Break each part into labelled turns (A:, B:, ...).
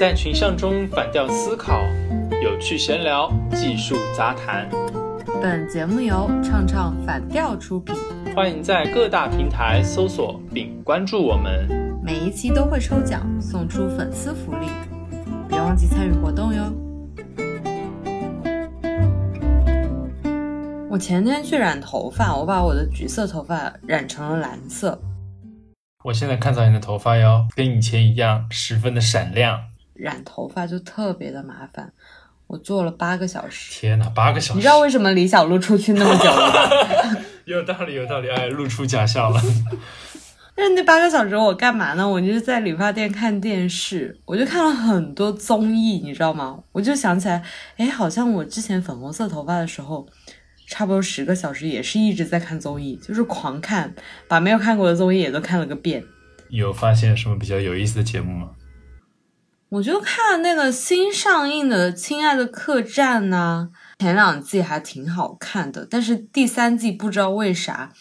A: 在群像中反调思考，有趣闲聊，技术杂谈。
B: 本节目由唱唱反调出品，
A: 欢迎在各大平台搜索并关注我们。
B: 每一期都会抽奖送出粉丝福利，别忘记参与活动哟。我前天去染头发，我把我的橘色头发染成了蓝色。
A: 我现在看到你的头发哟，跟以前一样，十分的闪亮。
B: 染头发就特别的麻烦，我做了八个小时。
A: 天哪，八个小时！
B: 你知道为什么李小璐出去那么久了吗？
A: 有道理，有道理。哎，露出假笑了。
B: 但是那八个小时我干嘛呢？我就是在理发店看电视，我就看了很多综艺，你知道吗？我就想起来，哎，好像我之前粉红色头发的时候。差不多十个小时，也是一直在看综艺，就是狂看，把没有看过的综艺也都看了个遍。
A: 有发现什么比较有意思的节目吗？
B: 我就看那个新上映的《亲爱的客栈》呐，前两季还挺好看的，但是第三季不知道为啥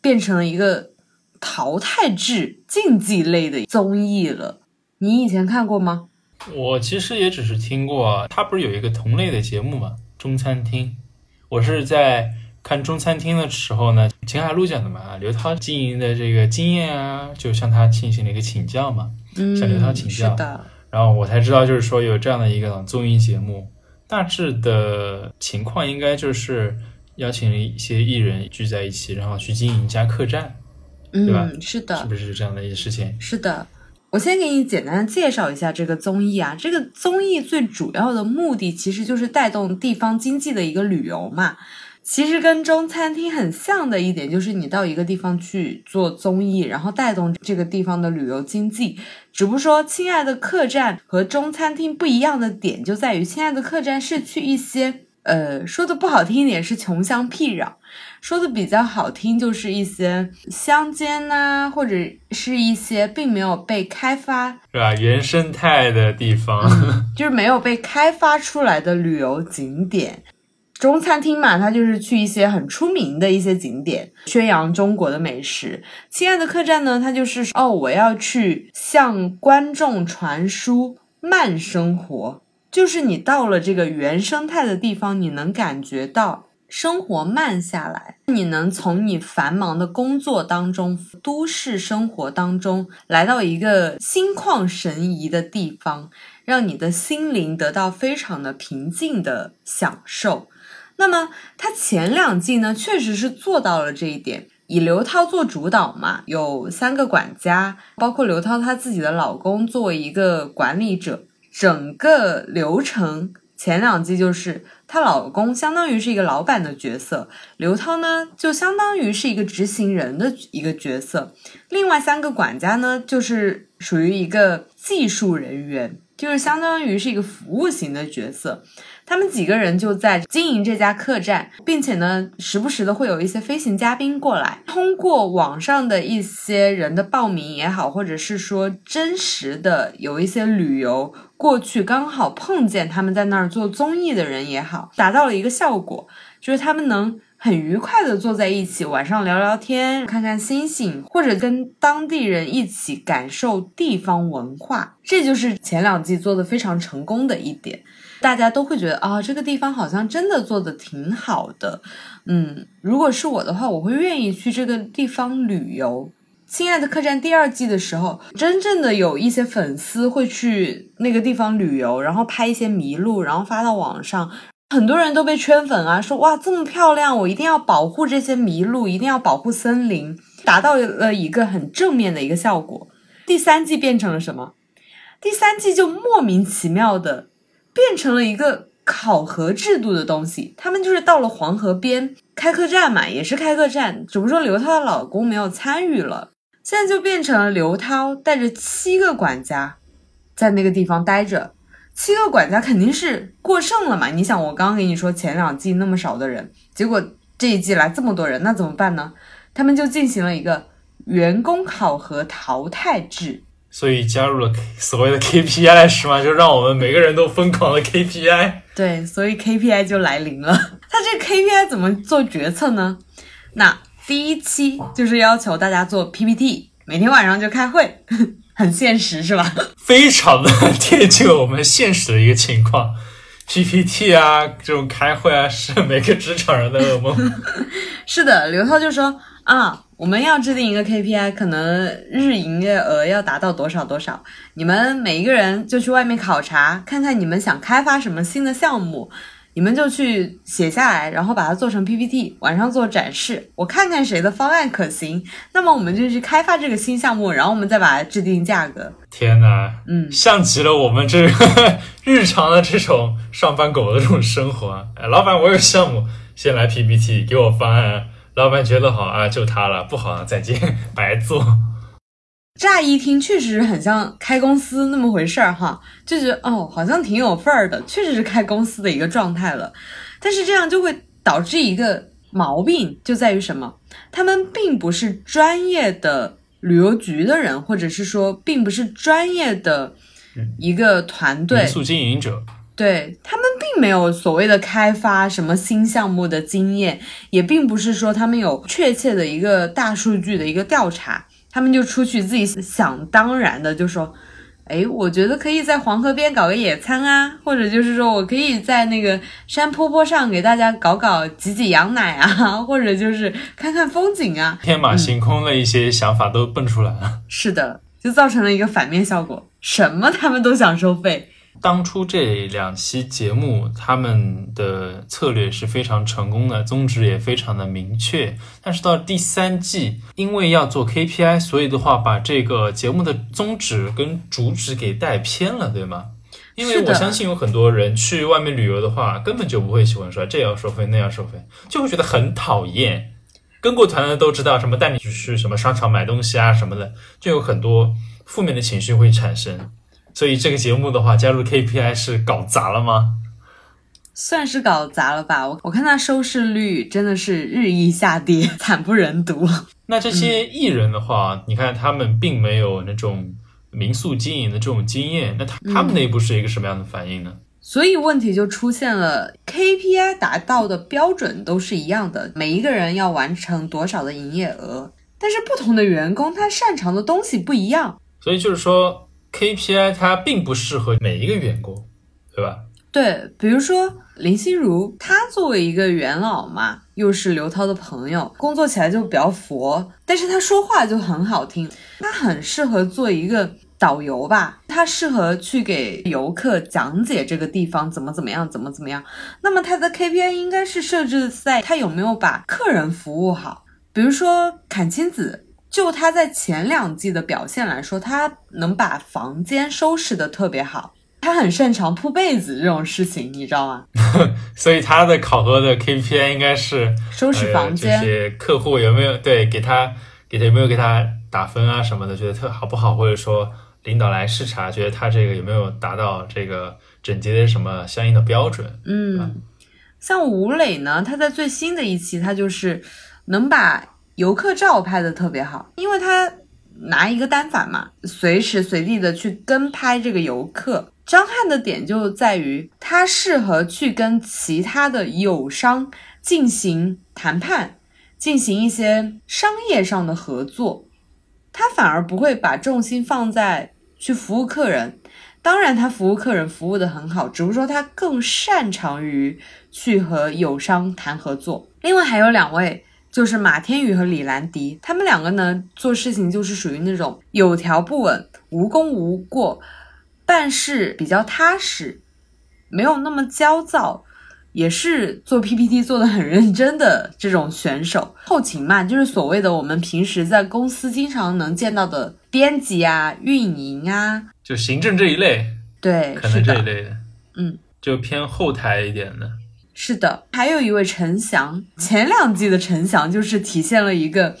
B: 变成了一个淘汰制竞技类的综艺了。你以前看过吗？
A: 我其实也只是听过，它不是有一个同类的节目嘛？中餐厅。我是在看中餐厅的时候呢，秦海璐讲的嘛，刘涛经营的这个经验啊，就向他进行了一个请教嘛，向刘涛请教。
B: 是的。
A: 然后我才知道，就是说有这样的一个综艺节目，大致的情况应该就是邀请一些艺人聚在一起，然后去经营一家客栈，对吧？
B: 是的。
A: 是不是这样的一些事情？
B: 是的。我先给你简单的介绍一下这个综艺啊，这个综艺最主要的目的其实就是带动地方经济的一个旅游嘛。其实跟中餐厅很像的一点就是你到一个地方去做综艺，然后带动这个地方的旅游经济。只不过说，亲爱的客栈和中餐厅不一样的点就在于，亲爱的客栈是去一些。呃，说的不好听一点是穷乡僻壤，说的比较好听就是一些乡间呐，或者是一些并没有被开发，
A: 是吧？原生态的地方，
B: 就是没有被开发出来的旅游景点。中餐厅嘛，它就是去一些很出名的一些景点，宣扬中国的美食。亲爱的客栈呢，它就是哦，我要去向观众传输慢生活。就是你到了这个原生态的地方，你能感觉到生活慢下来，你能从你繁忙的工作当中、都市生活当中，来到一个心旷神怡的地方，让你的心灵得到非常的平静的享受。那么，他前两季呢，确实是做到了这一点，以刘涛做主导嘛，有三个管家，包括刘涛她自己的老公作为一个管理者。整个流程前两季就是她老公相当于是一个老板的角色，刘涛呢就相当于是一个执行人的一个角色，另外三个管家呢就是属于一个技术人员，就是相当于是一个服务型的角色。他们几个人就在经营这家客栈，并且呢，时不时的会有一些飞行嘉宾过来，通过网上的一些人的报名也好，或者是说真实的有一些旅游过去刚好碰见他们在那儿做综艺的人也好，达到了一个效果，就是他们能很愉快的坐在一起，晚上聊聊天，看看星星，或者跟当地人一起感受地方文化，这就是前两季做的非常成功的一点。大家都会觉得啊，这个地方好像真的做的挺好的，嗯，如果是我的话，我会愿意去这个地方旅游。亲爱的客栈第二季的时候，真正的有一些粉丝会去那个地方旅游，然后拍一些迷路，然后发到网上，很多人都被圈粉啊，说哇这么漂亮，我一定要保护这些麋鹿，一定要保护森林，达到了一个很正面的一个效果。第三季变成了什么？第三季就莫名其妙的。变成了一个考核制度的东西，他们就是到了黄河边开客栈嘛，也是开客栈，只不过刘涛的老公没有参与了，现在就变成了刘涛带着七个管家在那个地方待着，七个管家肯定是过剩了嘛？你想，我刚刚跟你说前两季那么少的人，结果这一季来这么多人，那怎么办呢？他们就进行了一个员工考核淘汰制。
A: 所以加入了所谓的 KPI 是吗？就让我们每个人都疯狂的 KPI。
B: 对，所以 KPI 就来临了。他这 KPI 怎么做决策呢？那第一期就是要求大家做 PPT，每天晚上就开会。很现实是吧？
A: 非常的贴近我们现实的一个情况。PPT 啊，这种开会啊，是每个职场人的噩梦。
B: 是的，刘涛就说啊，我们要制定一个 KPI，可能日营业额要达到多少多少，你们每一个人就去外面考察，看看你们想开发什么新的项目。你们就去写下来，然后把它做成 PPT，晚上做展示，我看看谁的方案可行，那么我们就去开发这个新项目，然后我们再把它制定价格。
A: 天哪，
B: 嗯，
A: 像极了我们这个 日常的这种上班狗的这种生活。哎，老板，我有项目，先来 PPT，给我方案。老板觉得好啊，就他了；不好，再见，白做。
B: 乍一听确实很像开公司那么回事儿哈，就觉得哦，好像挺有份儿的，确实是开公司的一个状态了。但是这样就会导致一个毛病，就在于什么？他们并不是专业的旅游局的人，或者是说，并不是专业的一个团队，
A: 民宿经营者，
B: 对他没有所谓的开发什么新项目的经验，也并不是说他们有确切的一个大数据的一个调查。他们就出去自己想当然的就说，哎，我觉得可以在黄河边搞个野餐啊，或者就是说我可以在那个山坡坡上给大家搞搞挤挤羊奶啊，或者就是看看风景啊，
A: 天马行空的一些想法都蹦出来了。
B: 是的，就造成了一个反面效果，什么他们都想收费。
A: 当初这两期节目，他们的策略是非常成功的，宗旨也非常的明确。但是到第三季，因为要做 KPI，所以的话把这个节目的宗旨跟主旨给带偏了，对吗？因为我相信有很多人去外面旅游的话，根本就不会喜欢说这要收费那要收费，就会觉得很讨厌。跟过团的都知道，什么带你去什么商场买东西啊什么的，就有很多负面的情绪会产生。所以这个节目的话，加入 KPI 是搞砸了吗？
B: 算是搞砸了吧。我我看它收视率真的是日益下跌，惨不忍睹。
A: 那这些艺人的话，你看他们并没有那种民宿经营的这种经验，那他他们内部是一个什么样的反应呢？
B: 所以问题就出现了，KPI 达到的标准都是一样的，每一个人要完成多少的营业额，但是不同的员工他擅长的东西不一样，
A: 所以就是说。KPI 它并不适合每一个员工，对吧？
B: 对，比如说林心如，她作为一个元老嘛，又是刘涛的朋友，工作起来就比较佛，但是她说话就很好听，她很适合做一个导游吧，她适合去给游客讲解这个地方怎么怎么样，怎么怎么样。那么她的 KPI 应该是设置在她有没有把客人服务好，比如说阚清子。就他在前两季的表现来说，他能把房间收拾的特别好，他很擅长铺被子这种事情，你知道吗？
A: 所以他的考核的 KPI 应该是
B: 收拾房间，
A: 这些客户有没有对给他给他有没有给他打分啊什么的，觉得特好不好，或者说领导来视察，觉得他这个有没有达到这个整洁的什么相应的标准？
B: 嗯，像吴磊呢，他在最新的一期，他就是能把。游客照拍的特别好，因为他拿一个单反嘛，随时随地的去跟拍这个游客。张翰的点就在于他适合去跟其他的友商进行谈判，进行一些商业上的合作，他反而不会把重心放在去服务客人。当然，他服务客人服务的很好，只不过说他更擅长于去和友商谈合作。另外还有两位。就是马天宇和李兰迪，他们两个呢做事情就是属于那种有条不紊、无功无过，办事比较踏实，没有那么焦躁，也是做 PPT 做的很认真的这种选手。后勤嘛，就是所谓的我们平时在公司经常能见到的编辑啊、运营啊，
A: 就行政这一类，
B: 对，
A: 可能这一类的，
B: 嗯，
A: 就偏后台一点的。
B: 是的，还有一位陈翔，前两季的陈翔就是体现了一个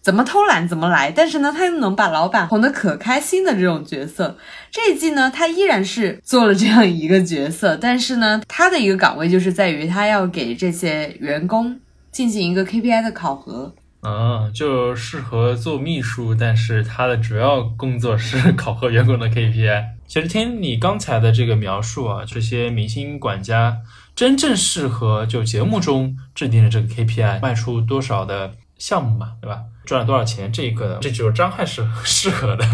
B: 怎么偷懒怎么来，但是呢，他又能把老板哄得可开心的这种角色。这一季呢，他依然是做了这样一个角色，但是呢，他的一个岗位就是在于他要给这些员工进行一个 KPI 的考核。
A: 啊，就适合做秘书，但是他的主要工作是 考核员工的 KPI。其实听你刚才的这个描述啊，这些明星管家。真正适合就节目中制定的这个 KPI，卖出多少的项目嘛，对吧？赚了多少钱，这一个这就是张翰是 适合的。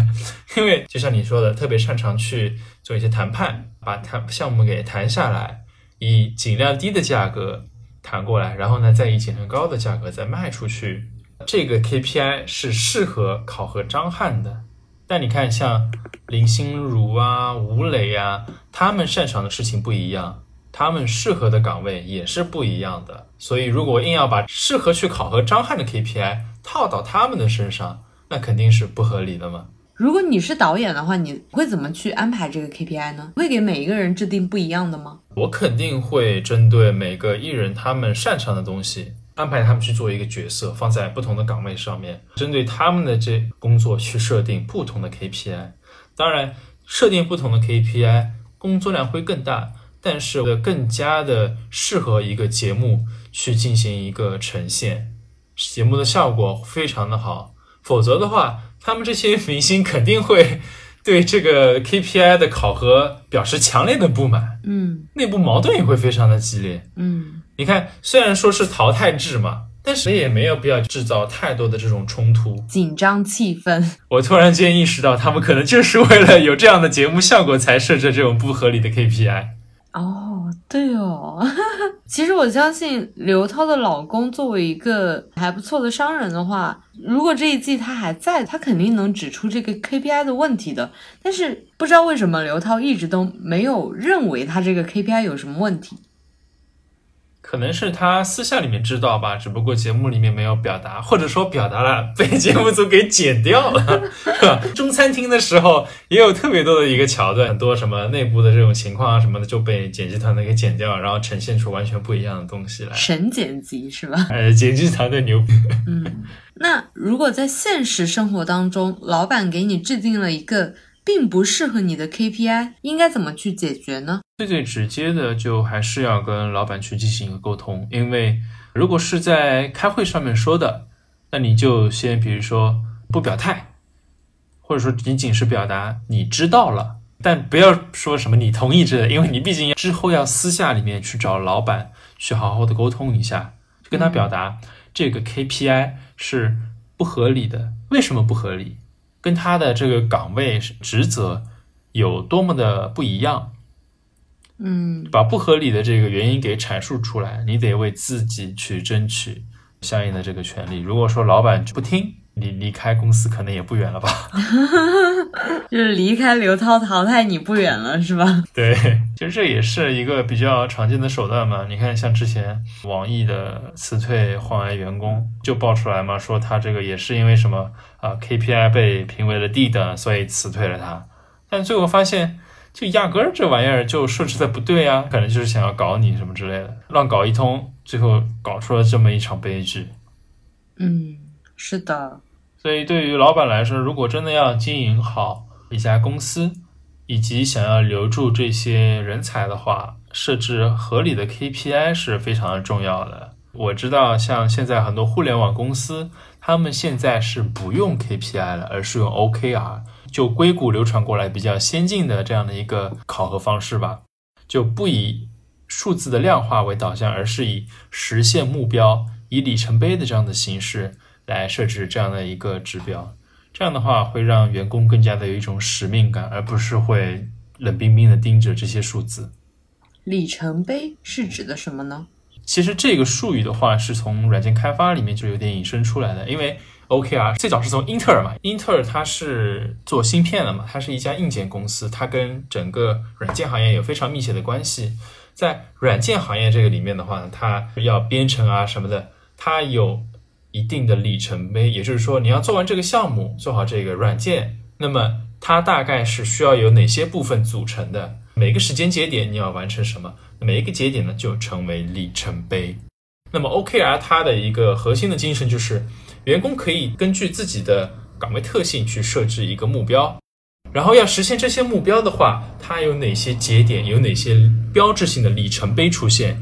A: 因为就像你说的，特别擅长去做一些谈判，把谈项目给谈下来，以尽量低的价格谈过来，然后呢，再以尽量高的价格再卖出去。这个 KPI 是适合考核张翰的。但你看，像林心如啊、吴磊啊，他们擅长的事情不一样，他们适合的岗位也是不一样的。所以，如果硬要把适合去考核张翰的 KPI 套到他们的身上，那肯定是不合理的嘛。
B: 如果你是导演的话，你会怎么去安排这个 KPI 呢？会给每一个人制定不一样的吗？
A: 我肯定会针对每个艺人他们擅长的东西。安排他们去做一个角色，放在不同的岗位上面，针对他们的这工作去设定不同的 KPI。当然，设定不同的 KPI，工作量会更大，但是更加的适合一个节目去进行一个呈现，节目的效果非常的好。否则的话，他们这些明星肯定会对这个 KPI 的考核表示强烈的不满，
B: 嗯，
A: 内部矛盾也会非常的激烈，
B: 嗯。
A: 你看，虽然说是淘汰制嘛，但是也没有必要制造太多的这种冲突、
B: 紧张气氛。
A: 我突然间意识到，他们可能就是为了有这样的节目效果，才设置这种不合理的 KPI。
B: 哦，对哦，其实我相信刘涛的老公作为一个还不错的商人的话，如果这一季他还在，他肯定能指出这个 KPI 的问题的。但是不知道为什么刘涛一直都没有认为他这个 KPI 有什么问题。
A: 可能是他私下里面知道吧，只不过节目里面没有表达，或者说表达了被 节目组给剪掉了，是吧？中餐厅的时候也有特别多的一个桥段，很多什么内部的这种情况啊什么的就被剪辑团队给剪掉，然后呈现出完全不一样的东西来。
B: 神剪辑是吧？
A: 呃，剪辑团队牛逼。
B: 嗯，那如果在现实生活当中，老板给你制定了一个。并不适合你的 KPI，应该怎么去解决呢？
A: 最最直接的就还是要跟老板去进行一个沟通，因为如果是在开会上面说的，那你就先比如说不表态，或者说仅仅是表达你知道了，但不要说什么你同意之类，因为你毕竟之后要私下里面去找老板去好好的沟通一下，跟他表达这个 KPI 是不合理的，为什么不合理？跟他的这个岗位职责有多么的不一样，
B: 嗯，
A: 把不合理的这个原因给阐述出来，你得为自己去争取相应的这个权利。如果说老板不听，你离开公司可能也不远了吧？
B: 就是离开刘涛淘汰你不远了，是吧？
A: 对，其实这也是一个比较常见的手段嘛。你看，像之前网易的辞退换来员工，就爆出来嘛，说他这个也是因为什么？啊，KPI 被评为了 D 等，所以辞退了他。但最后发现，就压根儿这玩意儿就设置的不对啊，可能就是想要搞你什么之类的，乱搞一通，最后搞出了这么一场悲剧。
B: 嗯，是的。
A: 所以对于老板来说，如果真的要经营好一家公司，以及想要留住这些人才的话，设置合理的 KPI 是非常的重要的。我知道，像现在很多互联网公司。他们现在是不用 KPI 了，而是用 OKR，就硅谷流传过来比较先进的这样的一个考核方式吧，就不以数字的量化为导向，而是以实现目标、以里程碑的这样的形式来设置这样的一个指标。这样的话会让员工更加的有一种使命感，而不是会冷冰冰的盯着这些数字。
B: 里程碑是指的什么呢？
A: 其实这个术语的话，是从软件开发里面就有点引申出来的。因为 OKR 最早是从英特尔嘛，英特尔它是做芯片的嘛，它是一家硬件公司，它跟整个软件行业有非常密切的关系。在软件行业这个里面的话呢，它要编程啊什么的，它有一定的里程碑，也就是说，你要做完这个项目，做好这个软件，那么它大概是需要有哪些部分组成的？每个时间节点你要完成什么？每一个节点呢，就成为里程碑。那么 OKR 它的一个核心的精神就是，员工可以根据自己的岗位特性去设置一个目标，然后要实现这些目标的话，它有哪些节点，有哪些标志性的里程碑出现？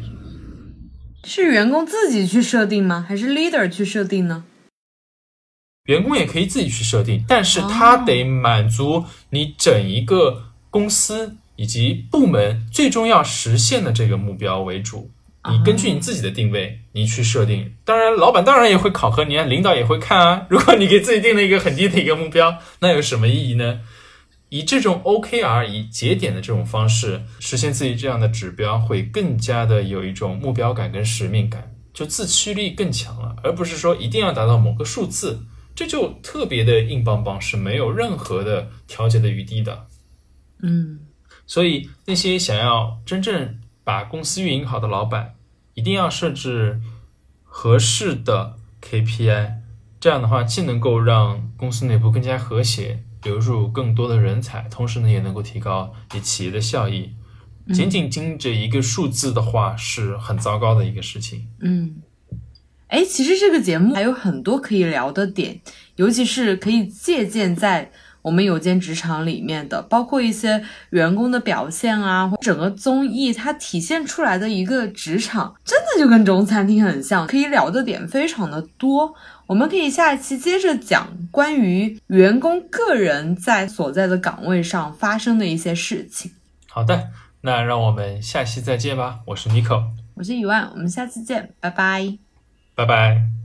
B: 是员工自己去设定吗？还是 leader 去设定呢？
A: 员工也可以自己去设定，但是他得满足你整一个公司。以及部门最终要实现的这个目标为主，你根据你自己的定位，你去设定。当然，老板当然也会考核你啊，领导也会看啊。如果你给自己定了一个很低的一个目标，那有什么意义呢？以这种 OKR 以节点的这种方式实现自己这样的指标，会更加的有一种目标感跟使命感，就自驱力更强了，而不是说一定要达到某个数字，这就特别的硬邦邦，是没有任何的调节的余地的。
B: 嗯，
A: 所以那些想要真正把公司运营好的老板，一定要设置合适的 KPI，这样的话既能够让公司内部更加和谐。流入更多的人才，同时呢，也能够提高你企业的效益。仅仅盯着一个数字的话，是很糟糕的一个事情。
B: 嗯，哎，其实这个节目还有很多可以聊的点，尤其是可以借鉴在我们有间职场里面的，包括一些员工的表现啊，整个综艺它体现出来的一个职场，真的就跟中餐厅很像，可以聊的点非常的多。我们可以下一期接着讲关于员工个人在所在的岗位上发生的一些事情。
A: 好的，那让我们下期再见吧。我是 Nico，
B: 我是一万，我们下次见，拜拜，
A: 拜拜。